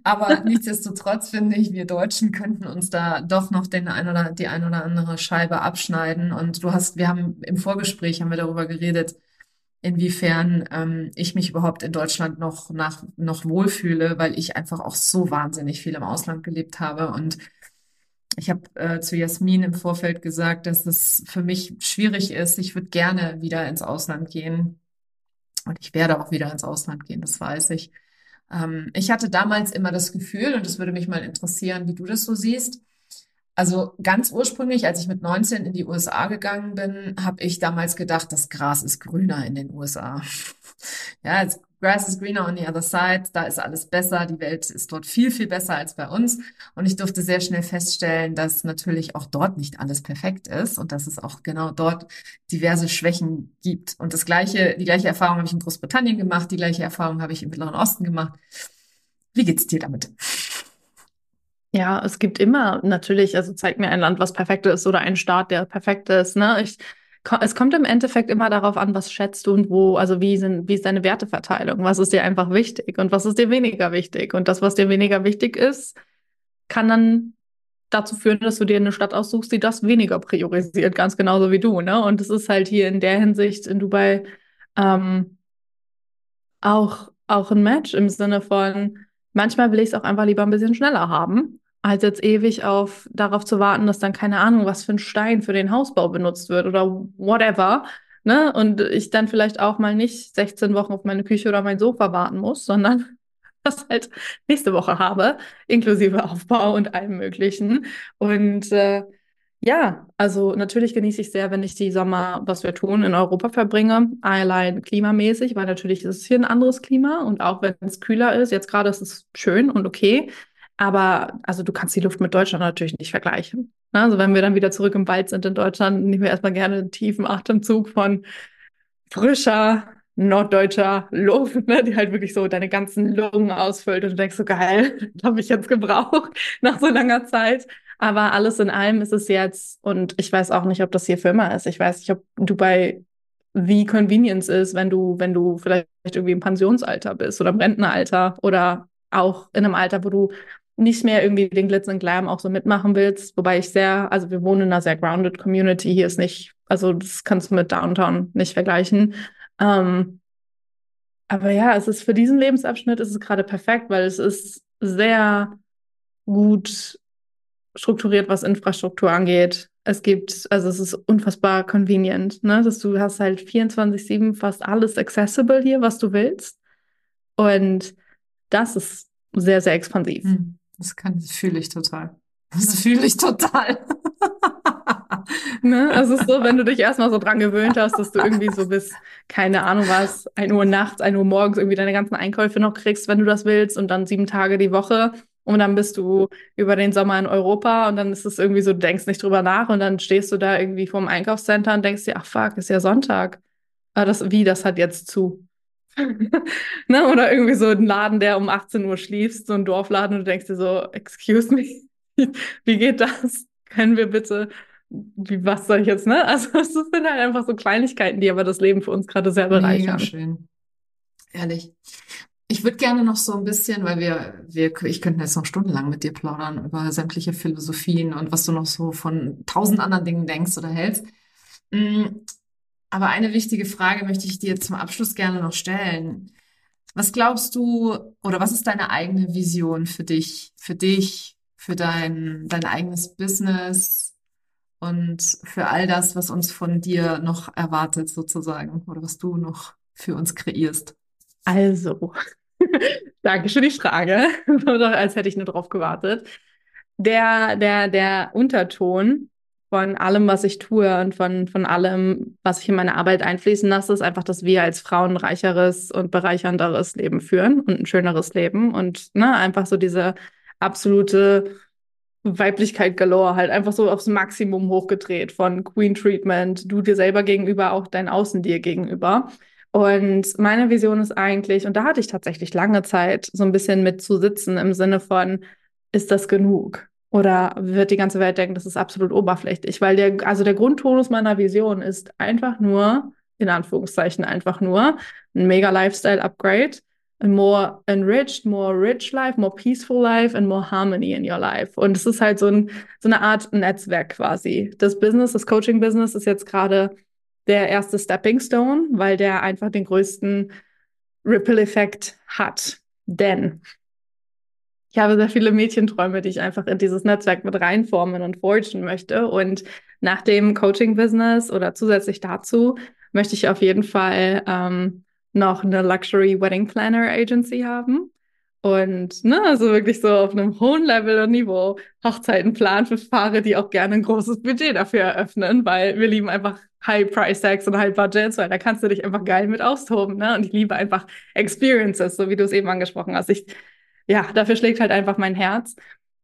aber nichtsdestotrotz finde ich, wir Deutschen könnten uns da doch noch den ein oder die ein oder andere Scheibe abschneiden. Und du hast, wir haben im Vorgespräch haben wir darüber geredet, inwiefern ähm, ich mich überhaupt in Deutschland noch nach noch wohlfühle, weil ich einfach auch so wahnsinnig viel im Ausland gelebt habe und ich habe äh, zu Jasmin im Vorfeld gesagt, dass es für mich schwierig ist. Ich würde gerne wieder ins Ausland gehen. Und ich werde auch wieder ins Ausland gehen, das weiß ich. Ähm, ich hatte damals immer das Gefühl, und es würde mich mal interessieren, wie du das so siehst. Also ganz ursprünglich, als ich mit 19 in die USA gegangen bin, habe ich damals gedacht, das Gras ist grüner in den USA. ja, es Grass is greener on the other side, da ist alles besser, die Welt ist dort viel, viel besser als bei uns. Und ich durfte sehr schnell feststellen, dass natürlich auch dort nicht alles perfekt ist und dass es auch genau dort diverse Schwächen gibt. Und das gleiche, die gleiche Erfahrung habe ich in Großbritannien gemacht, die gleiche Erfahrung habe ich im Mittleren Osten gemacht. Wie geht's dir damit? Ja, es gibt immer natürlich, also zeig mir ein Land, was perfekt ist oder ein Staat, der perfekt ist. Ne? Ich es kommt im Endeffekt immer darauf an, was schätzt du und wo, also wie sind, wie ist deine Werteverteilung? Was ist dir einfach wichtig und was ist dir weniger wichtig? Und das, was dir weniger wichtig ist, kann dann dazu führen, dass du dir eine Stadt aussuchst, die das weniger priorisiert, ganz genauso wie du, ne? Und es ist halt hier in der Hinsicht in Dubai ähm, auch, auch ein Match im Sinne von, manchmal will ich es auch einfach lieber ein bisschen schneller haben als jetzt ewig auf darauf zu warten, dass dann keine Ahnung, was für ein Stein für den Hausbau benutzt wird oder whatever. Ne? Und ich dann vielleicht auch mal nicht 16 Wochen auf meine Küche oder mein Sofa warten muss, sondern das halt nächste Woche habe, inklusive Aufbau und allem Möglichen. Und äh, ja, also natürlich genieße ich sehr, wenn ich die Sommer, was wir tun, in Europa verbringe. Allein klimamäßig, weil natürlich ist es hier ein anderes Klima und auch wenn es kühler ist, jetzt gerade ist es schön und okay. Aber also du kannst die Luft mit Deutschland natürlich nicht vergleichen. Ne? Also wenn wir dann wieder zurück im Wald sind in Deutschland, nehmen wir erstmal gerne einen tiefen Atemzug von frischer norddeutscher Luft, ne, die halt wirklich so deine ganzen Lungen ausfüllt und du denkst so geil, das habe ich jetzt gebraucht nach so langer Zeit. Aber alles in allem ist es jetzt, und ich weiß auch nicht, ob das hier für immer ist. Ich weiß nicht, ob Dubai wie Convenience ist, wenn du, wenn du vielleicht irgendwie im Pensionsalter bist oder im Rentenalter oder auch in einem Alter, wo du nicht mehr irgendwie den Glitz und Glam auch so mitmachen willst. Wobei ich sehr, also wir wohnen in einer sehr grounded Community. Hier ist nicht, also das kannst du mit Downtown nicht vergleichen. Ähm, aber ja, es ist für diesen Lebensabschnitt ist es gerade perfekt, weil es ist sehr gut strukturiert, was Infrastruktur angeht. Es gibt, also es ist unfassbar convenient, ne? Dass du hast halt 24-7 fast alles accessible hier, was du willst. Und das ist sehr, sehr expansiv. Hm. Das kann, das fühle ich total. Das fühle ich total. ne? Also es ist so, wenn du dich erstmal so dran gewöhnt hast, dass du irgendwie so bis, keine Ahnung was, ein Uhr nachts, ein Uhr morgens irgendwie deine ganzen Einkäufe noch kriegst, wenn du das willst, und dann sieben Tage die Woche. Und dann bist du über den Sommer in Europa und dann ist es irgendwie so, du denkst nicht drüber nach und dann stehst du da irgendwie vorm Einkaufscenter und denkst dir, ach fuck, ist ja Sonntag. Aber ah, das, wie, das hat jetzt zu. ne? Oder irgendwie so ein Laden, der um 18 Uhr schließt, so ein Dorfladen und du denkst dir so, excuse me, wie geht das? Können wir bitte, wie, was soll ich jetzt, ne? Also es sind halt einfach so Kleinigkeiten, die aber das Leben für uns gerade sehr bereichern. Mega schön. Ehrlich. Ich würde gerne noch so ein bisschen, weil wir, wir, ich könnte jetzt noch stundenlang mit dir plaudern über sämtliche Philosophien und was du noch so von tausend anderen Dingen denkst oder hältst. Aber eine wichtige Frage möchte ich dir zum Abschluss gerne noch stellen. Was glaubst du oder was ist deine eigene Vision für dich, für dich, für dein, dein eigenes Business und für all das, was uns von dir noch erwartet sozusagen oder was du noch für uns kreierst? Also, danke für die Frage. Als hätte ich nur drauf gewartet. Der, der, der Unterton von allem, was ich tue und von, von allem, was ich in meine Arbeit einfließen lasse, ist einfach, dass wir als Frauen ein reicheres und bereichernderes Leben führen und ein schöneres Leben und ne, einfach so diese absolute Weiblichkeit galore, halt einfach so aufs Maximum hochgedreht von Queen Treatment, du dir selber gegenüber, auch dein Außen dir gegenüber. Und meine Vision ist eigentlich, und da hatte ich tatsächlich lange Zeit, so ein bisschen mit zu sitzen im Sinne von, ist das genug? Oder wird die ganze Welt denken, das ist absolut oberflächlich? Weil der, also der Grundtonus meiner Vision ist einfach nur, in Anführungszeichen einfach nur, ein mega Lifestyle-Upgrade, a more enriched, more rich life, more peaceful life and more harmony in your life. Und es ist halt so, ein, so eine Art Netzwerk quasi. Das Business, das Coaching-Business ist jetzt gerade der erste Stepping Stone, weil der einfach den größten Ripple-Effekt hat. Denn ich habe sehr viele Mädchenträume, die ich einfach in dieses Netzwerk mit reinformen und forgen möchte. Und nach dem Coaching-Business oder zusätzlich dazu möchte ich auf jeden Fall ähm, noch eine Luxury Wedding Planner Agency haben. Und ne, also wirklich so auf einem hohen Level und Niveau Hochzeiten planen für Paare, die auch gerne ein großes Budget dafür eröffnen, weil wir lieben einfach High Price Tags und High Budgets, weil da kannst du dich einfach geil mit austoben. Ne? Und ich liebe einfach Experiences, so wie du es eben angesprochen hast. Ich ja, dafür schlägt halt einfach mein Herz.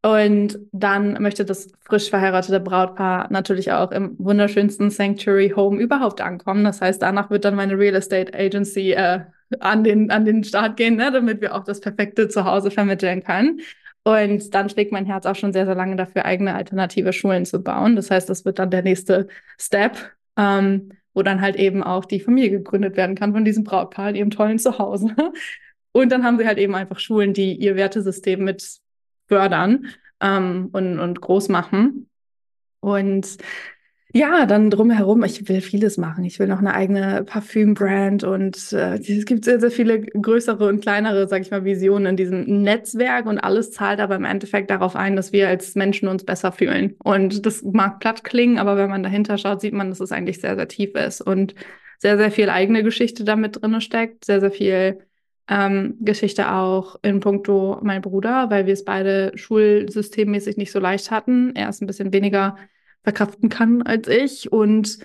Und dann möchte das frisch verheiratete Brautpaar natürlich auch im wunderschönsten Sanctuary Home überhaupt ankommen. Das heißt, danach wird dann meine Real Estate Agency äh, an, den, an den Start gehen, ne, damit wir auch das perfekte Zuhause vermitteln können. Und dann schlägt mein Herz auch schon sehr, sehr lange dafür, eigene alternative Schulen zu bauen. Das heißt, das wird dann der nächste Step, ähm, wo dann halt eben auch die Familie gegründet werden kann von diesem Brautpaar in ihrem tollen Zuhause. Und dann haben sie halt eben einfach Schulen, die ihr Wertesystem mit fördern ähm, und, und groß machen. Und ja, dann drumherum, ich will vieles machen. Ich will noch eine eigene Parfümbrand und äh, es gibt sehr, sehr viele größere und kleinere, sag ich mal, Visionen in diesem Netzwerk und alles zahlt aber im Endeffekt darauf ein, dass wir als Menschen uns besser fühlen. Und das mag platt klingen, aber wenn man dahinter schaut, sieht man, dass es eigentlich sehr, sehr tief ist und sehr, sehr viel eigene Geschichte damit drin steckt, sehr, sehr viel ähm, Geschichte auch in puncto mein Bruder, weil wir es beide schulsystemmäßig nicht so leicht hatten. Er ist ein bisschen weniger verkraften kann als ich und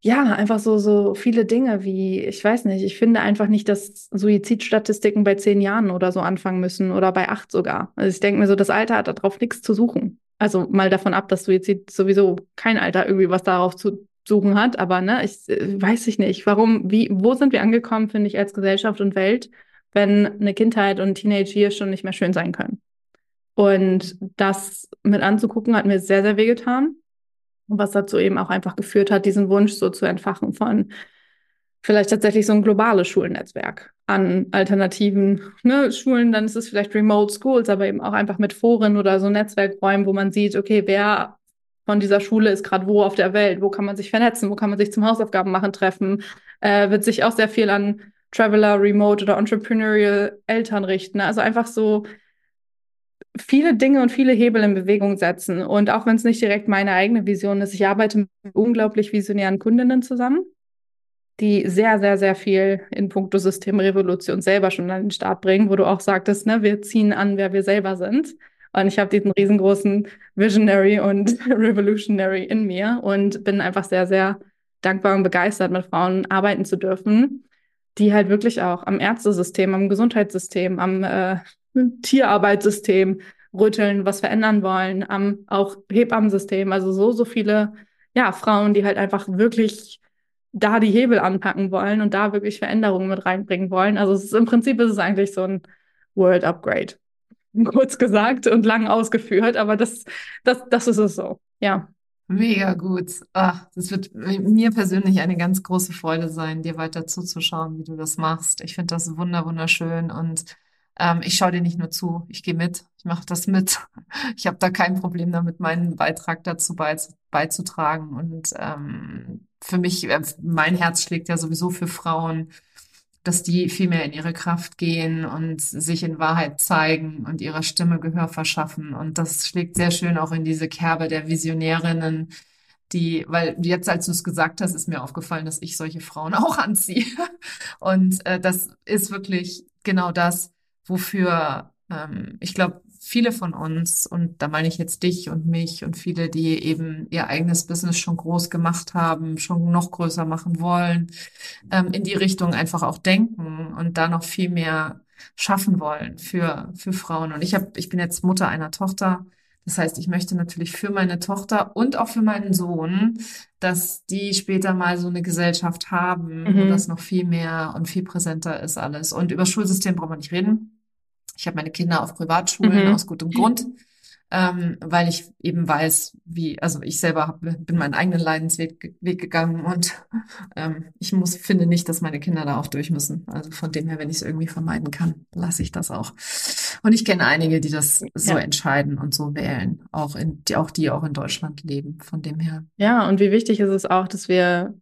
ja, einfach so, so viele Dinge wie, ich weiß nicht, ich finde einfach nicht, dass Suizidstatistiken bei zehn Jahren oder so anfangen müssen oder bei acht sogar. Also ich denke mir so, das Alter hat darauf nichts zu suchen. Also mal davon ab, dass Suizid sowieso kein Alter irgendwie was darauf zu suchen hat, aber ne, ich äh, weiß ich nicht, warum, wie, wo sind wir angekommen, finde ich, als Gesellschaft und Welt, wenn eine Kindheit und Teenage hier schon nicht mehr schön sein können. Und das mit anzugucken, hat mir sehr, sehr wehgetan. Was dazu eben auch einfach geführt hat, diesen Wunsch so zu entfachen von vielleicht tatsächlich so ein globales Schulnetzwerk an alternativen ne, Schulen. Dann ist es vielleicht Remote Schools, aber eben auch einfach mit Foren oder so Netzwerkräumen, wo man sieht, okay, wer von dieser Schule ist gerade wo auf der Welt, wo kann man sich vernetzen, wo kann man sich zum Hausaufgaben machen treffen, äh, wird sich auch sehr viel an Traveler, Remote oder Entrepreneurial Eltern richten. Also einfach so viele Dinge und viele Hebel in Bewegung setzen. Und auch wenn es nicht direkt meine eigene Vision ist, ich arbeite mit unglaublich visionären Kundinnen zusammen, die sehr, sehr, sehr viel in puncto Systemrevolution selber schon an den Start bringen, wo du auch sagtest, ne, wir ziehen an, wer wir selber sind. Und ich habe diesen riesengroßen Visionary und Revolutionary in mir und bin einfach sehr, sehr dankbar und begeistert, mit Frauen arbeiten zu dürfen, die halt wirklich auch am Ärztesystem, am Gesundheitssystem, am äh, Tierarbeitssystem rütteln, was verändern wollen, am auch Hebammensystem. Also so, so viele ja, Frauen, die halt einfach wirklich da die Hebel anpacken wollen und da wirklich Veränderungen mit reinbringen wollen. Also ist, im Prinzip ist es eigentlich so ein World Upgrade. kurz gesagt und lang ausgeführt, aber das, das, das ist es so, ja. Mega gut. Ach, das wird mir persönlich eine ganz große Freude sein, dir weiter zuzuschauen, wie du das machst. Ich finde das wunder wunderschön und ähm, ich schaue dir nicht nur zu, ich gehe mit, ich mache das mit. Ich habe da kein Problem damit, meinen Beitrag dazu beiz beizutragen und ähm, für mich, äh, mein Herz schlägt ja sowieso für Frauen, dass die viel mehr in ihre Kraft gehen und sich in Wahrheit zeigen und ihrer Stimme Gehör verschaffen. Und das schlägt sehr schön auch in diese Kerbe der Visionärinnen, die, weil jetzt, als du es gesagt hast, ist mir aufgefallen, dass ich solche Frauen auch anziehe. Und äh, das ist wirklich genau das, wofür ähm, ich glaube, viele von uns, und da meine ich jetzt dich und mich und viele, die eben ihr eigenes Business schon groß gemacht haben, schon noch größer machen wollen, ähm, in die Richtung einfach auch denken und da noch viel mehr schaffen wollen für, für Frauen. Und ich habe, ich bin jetzt Mutter einer Tochter. Das heißt, ich möchte natürlich für meine Tochter und auch für meinen Sohn, dass die später mal so eine Gesellschaft haben, mhm. wo das noch viel mehr und viel präsenter ist alles. Und über Schulsystem brauchen wir nicht reden. Ich habe meine Kinder auf Privatschulen mhm. aus gutem Grund, ähm, weil ich eben weiß, wie, also ich selber hab, bin meinen eigenen Leidensweg Weg gegangen und ähm, ich muss, finde nicht, dass meine Kinder da auch durch müssen. Also von dem her, wenn ich es irgendwie vermeiden kann, lasse ich das auch. Und ich kenne einige, die das so ja. entscheiden und so wählen, auch in, die, auch die auch in Deutschland leben. Von dem her. Ja, und wie wichtig ist es auch, dass wir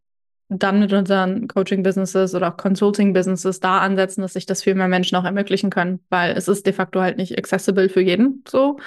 dann mit unseren Coaching-Businesses oder auch Consulting-Businesses da ansetzen, dass sich das viel mehr Menschen auch ermöglichen können, weil es ist de facto halt nicht accessible für jeden so.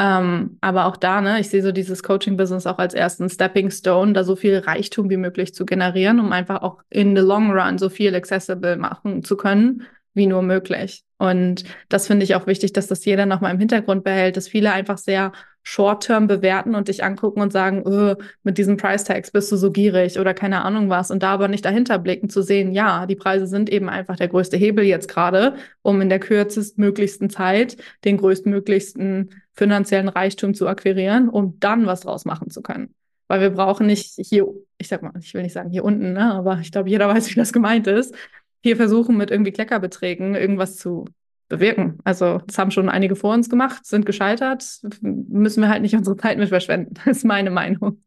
Ähm, aber auch da, ne, ich sehe so dieses Coaching-Business auch als ersten Stepping Stone, da so viel Reichtum wie möglich zu generieren, um einfach auch in the long run so viel accessible machen zu können, wie nur möglich. Und das finde ich auch wichtig, dass das jeder nochmal im Hintergrund behält, dass viele einfach sehr short-term bewerten und dich angucken und sagen, öh, mit diesen Price-Tags bist du so gierig oder keine Ahnung was und da aber nicht dahinter blicken zu sehen, ja, die Preise sind eben einfach der größte Hebel jetzt gerade, um in der kürzestmöglichsten Zeit den größtmöglichsten finanziellen Reichtum zu akquirieren, um dann was draus machen zu können. Weil wir brauchen nicht hier, ich sag mal, ich will nicht sagen hier unten, ne, aber ich glaube, jeder weiß, wie das gemeint ist, hier versuchen mit irgendwie Kleckerbeträgen irgendwas zu bewirken. Also das haben schon einige vor uns gemacht, sind gescheitert, müssen wir halt nicht unsere Zeit mit verschwenden. Ist meine Meinung.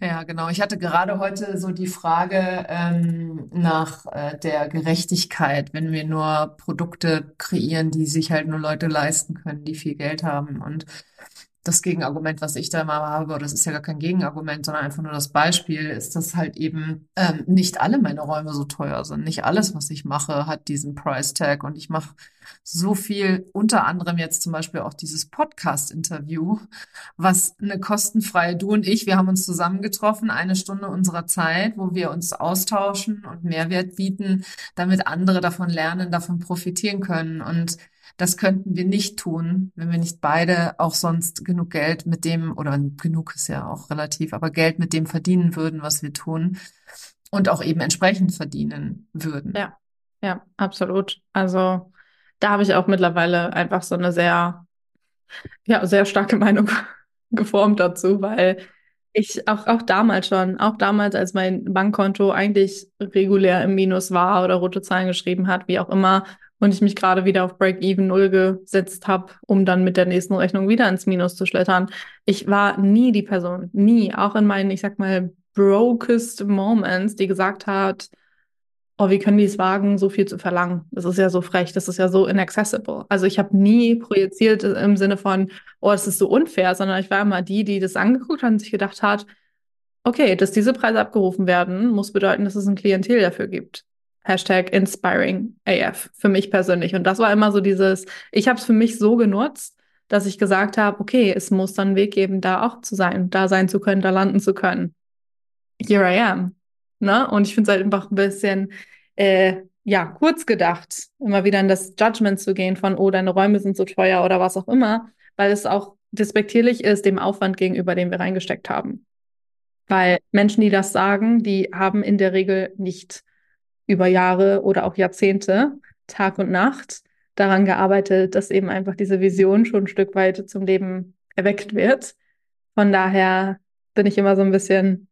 Ja, genau. Ich hatte gerade heute so die Frage ähm, nach äh, der Gerechtigkeit, wenn wir nur Produkte kreieren, die sich halt nur Leute leisten können, die viel Geld haben. Und das Gegenargument, was ich da immer habe, oder das ist ja gar kein Gegenargument, sondern einfach nur das Beispiel, ist, dass halt eben ähm, nicht alle meine Räume so teuer sind. Nicht alles, was ich mache, hat diesen Price Tag. Und ich mache so viel, unter anderem jetzt zum Beispiel auch dieses Podcast-Interview, was eine kostenfreie, du und ich, wir haben uns zusammengetroffen, eine Stunde unserer Zeit, wo wir uns austauschen und Mehrwert bieten, damit andere davon lernen, davon profitieren können. Und das könnten wir nicht tun, wenn wir nicht beide auch sonst genug Geld mit dem, oder genug ist ja auch relativ, aber Geld mit dem verdienen würden, was wir tun und auch eben entsprechend verdienen würden. Ja, ja, absolut. Also da habe ich auch mittlerweile einfach so eine sehr, ja, sehr starke Meinung geformt dazu, weil ich auch, auch damals schon, auch damals, als mein Bankkonto eigentlich regulär im Minus war oder rote Zahlen geschrieben hat, wie auch immer, und ich mich gerade wieder auf Break-Even Null gesetzt habe, um dann mit der nächsten Rechnung wieder ins Minus zu schlittern. Ich war nie die Person, nie, auch in meinen, ich sag mal, brokest Moments, die gesagt hat, oh, wie können die es wagen, so viel zu verlangen? Das ist ja so frech, das ist ja so inaccessible. Also ich habe nie projiziert im Sinne von, oh, es ist so unfair, sondern ich war immer die, die das angeguckt hat und sich gedacht hat, okay, dass diese Preise abgerufen werden, muss bedeuten, dass es ein Klientel dafür gibt. Hashtag Inspiring AF für mich persönlich. Und das war immer so dieses, ich habe es für mich so genutzt, dass ich gesagt habe, okay, es muss dann einen Weg geben, da auch zu sein, da sein zu können, da landen zu können. Here I am. Ne? Und ich finde es halt einfach ein bisschen, äh, ja, kurz gedacht, immer wieder in das Judgment zu gehen von, oh, deine Räume sind so teuer oder was auch immer, weil es auch despektierlich ist dem Aufwand gegenüber, den wir reingesteckt haben. Weil Menschen, die das sagen, die haben in der Regel nicht über Jahre oder auch Jahrzehnte, Tag und Nacht, daran gearbeitet, dass eben einfach diese Vision schon ein Stück weit zum Leben erweckt wird. Von daher bin ich immer so ein bisschen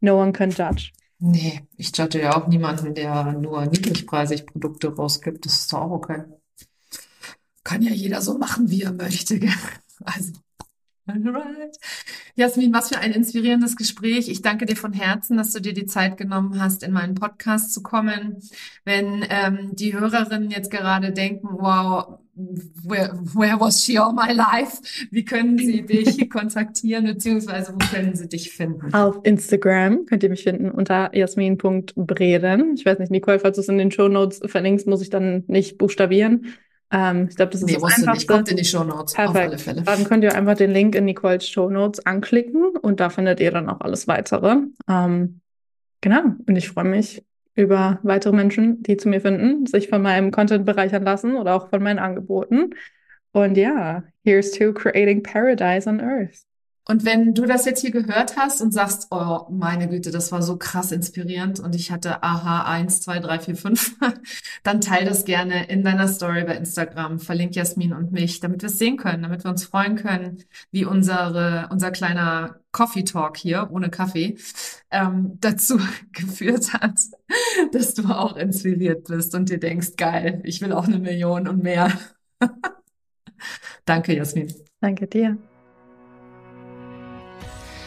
no one can judge. Nee, ich judge ja auch niemanden, der nur niedrigpreisig Produkte rausgibt. Das ist doch auch okay. Kann ja jeder so machen, wie er möchte. Also Alright. Jasmin, was für ein inspirierendes Gespräch. Ich danke dir von Herzen, dass du dir die Zeit genommen hast, in meinen Podcast zu kommen. Wenn ähm, die Hörerinnen jetzt gerade denken, wow, where, where was she all my life? Wie können sie dich kontaktieren, beziehungsweise wo können sie dich finden? Auf Instagram könnt ihr mich finden unter jasmin.breden. Ich weiß nicht, Nicole, falls du es in den Show Notes verlinkst, muss ich dann nicht buchstabieren. Ähm, ich glaube, das ist nee, das Einfachste. Nicht. Kommt in die Show Notes, Perfekt. auf alle Fälle. Dann könnt ihr einfach den Link in Nicoles Show Notes anklicken und da findet ihr dann auch alles weitere. Ähm, genau. Und ich freue mich über weitere Menschen, die zu mir finden, sich von meinem Content bereichern lassen oder auch von meinen Angeboten. Und ja, here's to creating paradise on earth. Und wenn du das jetzt hier gehört hast und sagst, oh, meine Güte, das war so krass inspirierend und ich hatte aha, eins, zwei, drei, vier, fünf, dann teil das gerne in deiner Story bei Instagram, verlink Jasmin und mich, damit wir es sehen können, damit wir uns freuen können, wie unsere, unser kleiner Coffee Talk hier, ohne Kaffee, ähm, dazu geführt hat, dass du auch inspiriert bist und dir denkst, geil, ich will auch eine Million und mehr. Danke, Jasmin. Danke dir.